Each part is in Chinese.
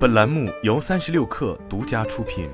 本栏目由三十六氪独家出品。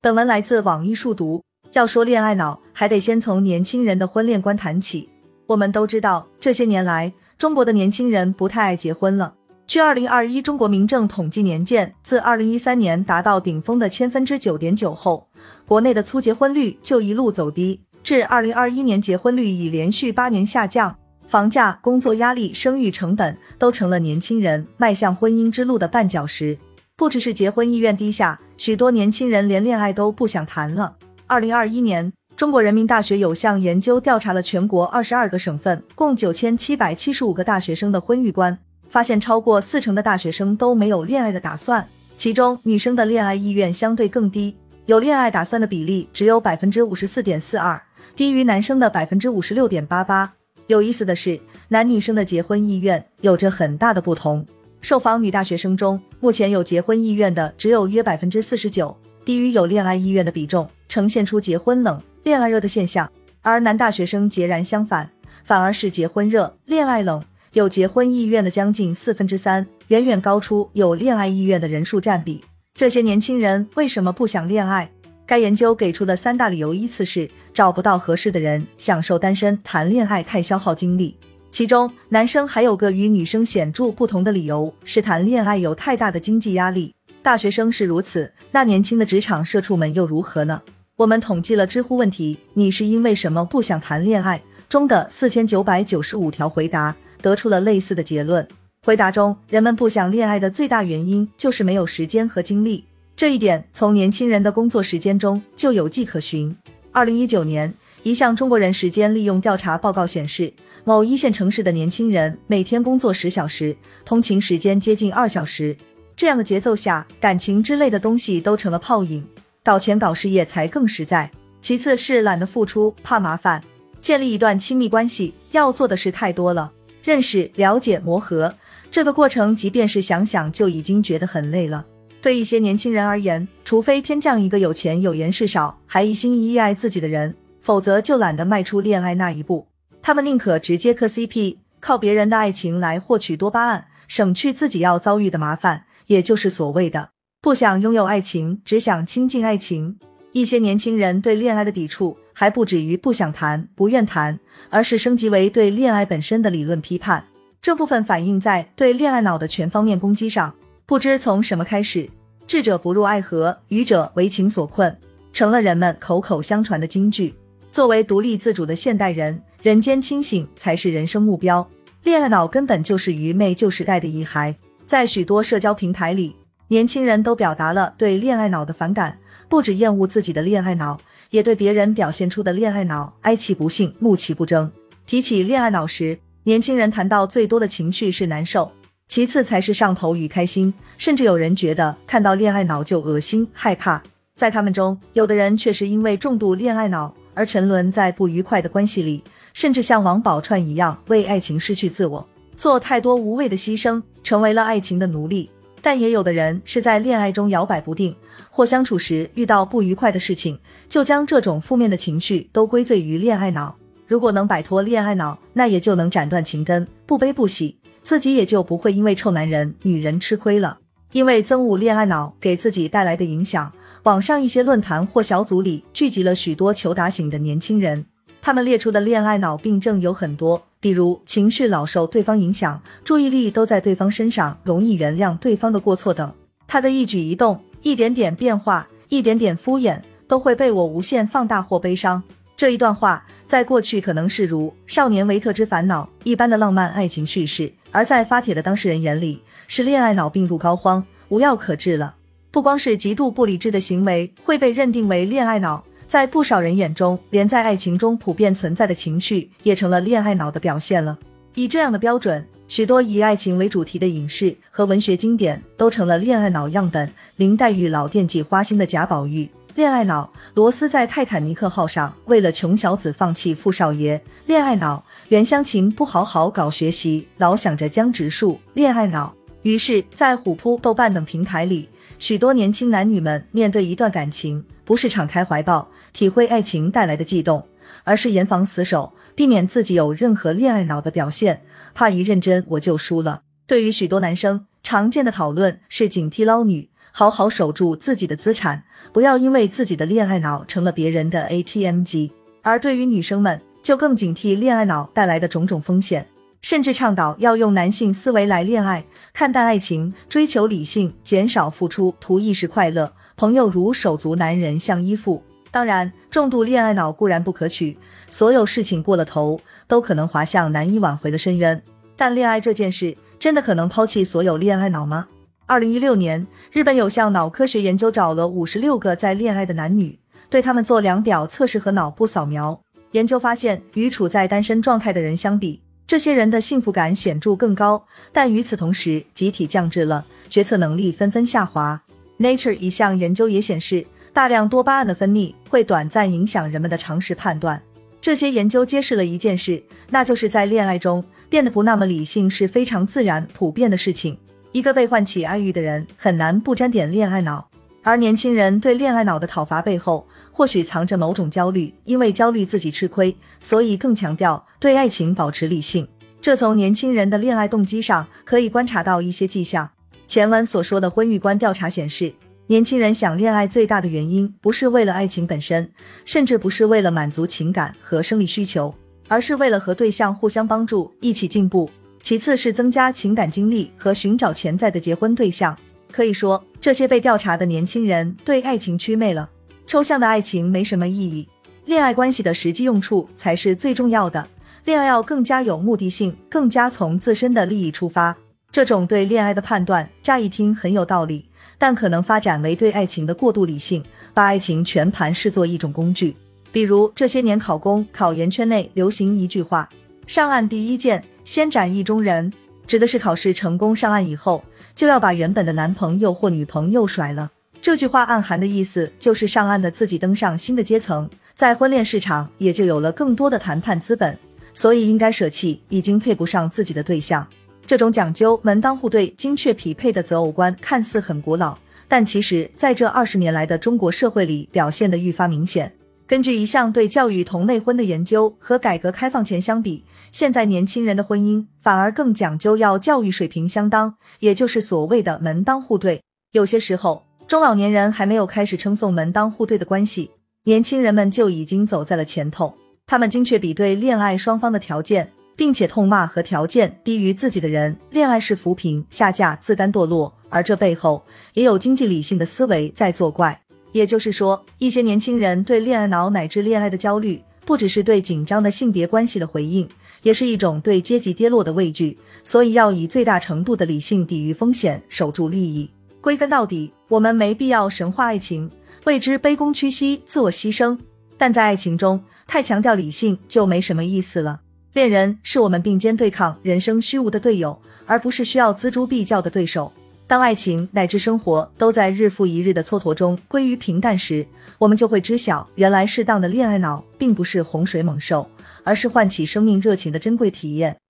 本文来自网易数读。要说恋爱脑，还得先从年轻人的婚恋观谈起。我们都知道，这些年来，中国的年轻人不太爱结婚了。据二零二一中国民政统计年鉴，自二零一三年达到顶峰的千分之九点九后，国内的粗结婚率就一路走低，至二零二一年结婚率已连续八年下降。房价、工作压力、生育成本都成了年轻人迈向婚姻之路的绊脚石。不只是结婚意愿低下，许多年轻人连恋爱都不想谈了。二零二一年，中国人民大学有项研究调查了全国二十二个省份共九千七百七十五个大学生的婚育观，发现超过四成的大学生都没有恋爱的打算，其中女生的恋爱意愿相对更低，有恋爱打算的比例只有百分之五十四点四二，低于男生的百分之五十六点八八。有意思的是，男女生的结婚意愿有着很大的不同。受访女大学生中，目前有结婚意愿的只有约百分之四十九，低于有恋爱意愿的比重，呈现出结婚冷、恋爱热的现象。而男大学生截然相反，反而是结婚热、恋爱冷，有结婚意愿的将近四分之三，远远高出有恋爱意愿的人数占比。这些年轻人为什么不想恋爱？该研究给出的三大理由依次是：找不到合适的人，享受单身，谈恋爱太消耗精力。其中，男生还有个与女生显著不同的理由，是谈恋爱有太大的经济压力。大学生是如此，那年轻的职场社畜们又如何呢？我们统计了知乎问题“你是因为什么不想谈恋爱”中的四千九百九十五条回答，得出了类似的结论。回答中，人们不想恋爱的最大原因就是没有时间和精力。这一点从年轻人的工作时间中就有迹可循。二零一九年，一项中国人时间利用调查报告显示，某一线城市的年轻人每天工作十小时，通勤时间接近二小时。这样的节奏下，感情之类的东西都成了泡影，搞钱搞事业才更实在。其次是懒得付出，怕麻烦。建立一段亲密关系要做的事太多了，认识、了解、磨合，这个过程即便是想想就已经觉得很累了。对一些年轻人而言，除非天降一个有钱、有颜事少，还一心一意爱自己的人，否则就懒得迈出恋爱那一步。他们宁可直接磕 CP，靠别人的爱情来获取多巴胺，省去自己要遭遇的麻烦，也就是所谓的不想拥有爱情，只想亲近爱情。一些年轻人对恋爱的抵触还不止于不想谈、不愿谈，而是升级为对恋爱本身的理论批判。这部分反映在对恋爱脑的全方面攻击上。不知从什么开始，智者不入爱河，愚者为情所困，成了人们口口相传的金句。作为独立自主的现代人，人间清醒才是人生目标。恋爱脑根本就是愚昧旧时代的遗骸。在许多社交平台里，年轻人都表达了对恋爱脑的反感，不止厌恶自己的恋爱脑，也对别人表现出的恋爱脑哀其不幸，怒其不争。提起恋爱脑时，年轻人谈到最多的情绪是难受。其次才是上头与开心，甚至有人觉得看到恋爱脑就恶心害怕。在他们中，有的人却是因为重度恋爱脑而沉沦在不愉快的关系里，甚至像王宝钏一样为爱情失去自我，做太多无谓的牺牲，成为了爱情的奴隶。但也有的人是在恋爱中摇摆不定，或相处时遇到不愉快的事情，就将这种负面的情绪都归罪于恋爱脑。如果能摆脱恋爱脑，那也就能斩断情根，不悲不喜。自己也就不会因为臭男人、女人吃亏了。因为憎恶恋爱脑给自己带来的影响，网上一些论坛或小组里聚集了许多求打醒的年轻人。他们列出的恋爱脑病症有很多，比如情绪老受对方影响，注意力都在对方身上，容易原谅对方的过错等。他的一举一动、一点点变化、一点点敷衍，都会被我无限放大或悲伤。这一段话在过去可能是如《少年维特之烦恼》一般的浪漫爱情叙事。而在发帖的当事人眼里，是恋爱脑病入膏肓，无药可治了。不光是极度不理智的行为会被认定为恋爱脑，在不少人眼中，连在爱情中普遍存在的情绪也成了恋爱脑的表现了。以这样的标准，许多以爱情为主题的影视和文学经典都成了恋爱脑样本。林黛玉老惦记花心的贾宝玉。恋爱脑，罗斯在泰坦尼克号上为了穷小子放弃富少爷。恋爱脑，袁湘琴不好好搞学习，老想着江直树。恋爱脑，于是，在虎扑、豆瓣等平台里，许多年轻男女们面对一段感情，不是敞开怀抱体会爱情带来的悸动，而是严防死守，避免自己有任何恋爱脑的表现，怕一认真我就输了。对于许多男生，常见的讨论是警惕捞女，好好守住自己的资产，不要因为自己的恋爱脑成了别人的 ATM 机。而对于女生们，就更警惕恋爱脑带来的种种风险，甚至倡导要用男性思维来恋爱，看淡爱情，追求理性，减少付出，图一时快乐。朋友如手足，男人像依附。当然，重度恋爱脑固然不可取，所有事情过了头，都可能滑向难以挽回的深渊。但恋爱这件事，真的可能抛弃所有恋爱脑吗？二零一六年，日本有项脑科学研究找了五十六个在恋爱的男女，对他们做量表测试和脑部扫描。研究发现，与处在单身状态的人相比，这些人的幸福感显著更高。但与此同时，集体降智了，决策能力纷纷下滑。Nature 一项研究也显示，大量多巴胺的分泌会短暂影响人们的常识判断。这些研究揭示了一件事，那就是在恋爱中变得不那么理性是非常自然、普遍的事情。一个被唤起爱欲的人，很难不沾点恋爱脑。而年轻人对恋爱脑的讨伐背后，或许藏着某种焦虑，因为焦虑自己吃亏，所以更强调对爱情保持理性。这从年轻人的恋爱动机上可以观察到一些迹象。前文所说的婚育观调查显示，年轻人想恋爱最大的原因不是为了爱情本身，甚至不是为了满足情感和生理需求，而是为了和对象互相帮助，一起进步。其次是增加情感经历和寻找潜在的结婚对象。可以说，这些被调查的年轻人对爱情祛魅了。抽象的爱情没什么意义，恋爱关系的实际用处才是最重要的。恋爱要更加有目的性，更加从自身的利益出发。这种对恋爱的判断，乍一听很有道理，但可能发展为对爱情的过度理性，把爱情全盘视作一种工具。比如这些年考公、考研圈内流行一句话：“上岸第一件，先斩意中人”，指的是考试成功上岸以后，就要把原本的男朋友或女朋友甩了。这句话暗含的意思就是上岸的自己登上新的阶层，在婚恋市场也就有了更多的谈判资本，所以应该舍弃已经配不上自己的对象。这种讲究门当户对、精确匹配的择偶观看似很古老，但其实在这二十年来的中国社会里表现得愈发明显。根据一项对教育同类婚的研究，和改革开放前相比，现在年轻人的婚姻反而更讲究要教育水平相当，也就是所谓的门当户对。有些时候。中老年人还没有开始称颂门当户对的关系，年轻人们就已经走在了前头。他们精确比对恋爱双方的条件，并且痛骂和条件低于自己的人，恋爱是扶贫，下嫁自甘堕落。而这背后也有经济理性的思维在作怪。也就是说，一些年轻人对恋爱脑乃至恋爱的焦虑，不只是对紧张的性别关系的回应，也是一种对阶级跌落的畏惧。所以要以最大程度的理性抵御风险，守住利益。归根到底，我们没必要神化爱情，为之卑躬屈膝、自我牺牲。但在爱情中，太强调理性就没什么意思了。恋人是我们并肩对抗人生虚无的队友，而不是需要锱铢必较的对手。当爱情乃至生活都在日复一日的蹉跎中归于平淡时，我们就会知晓，原来适当的恋爱脑并不是洪水猛兽，而是唤起生命热情的珍贵体验。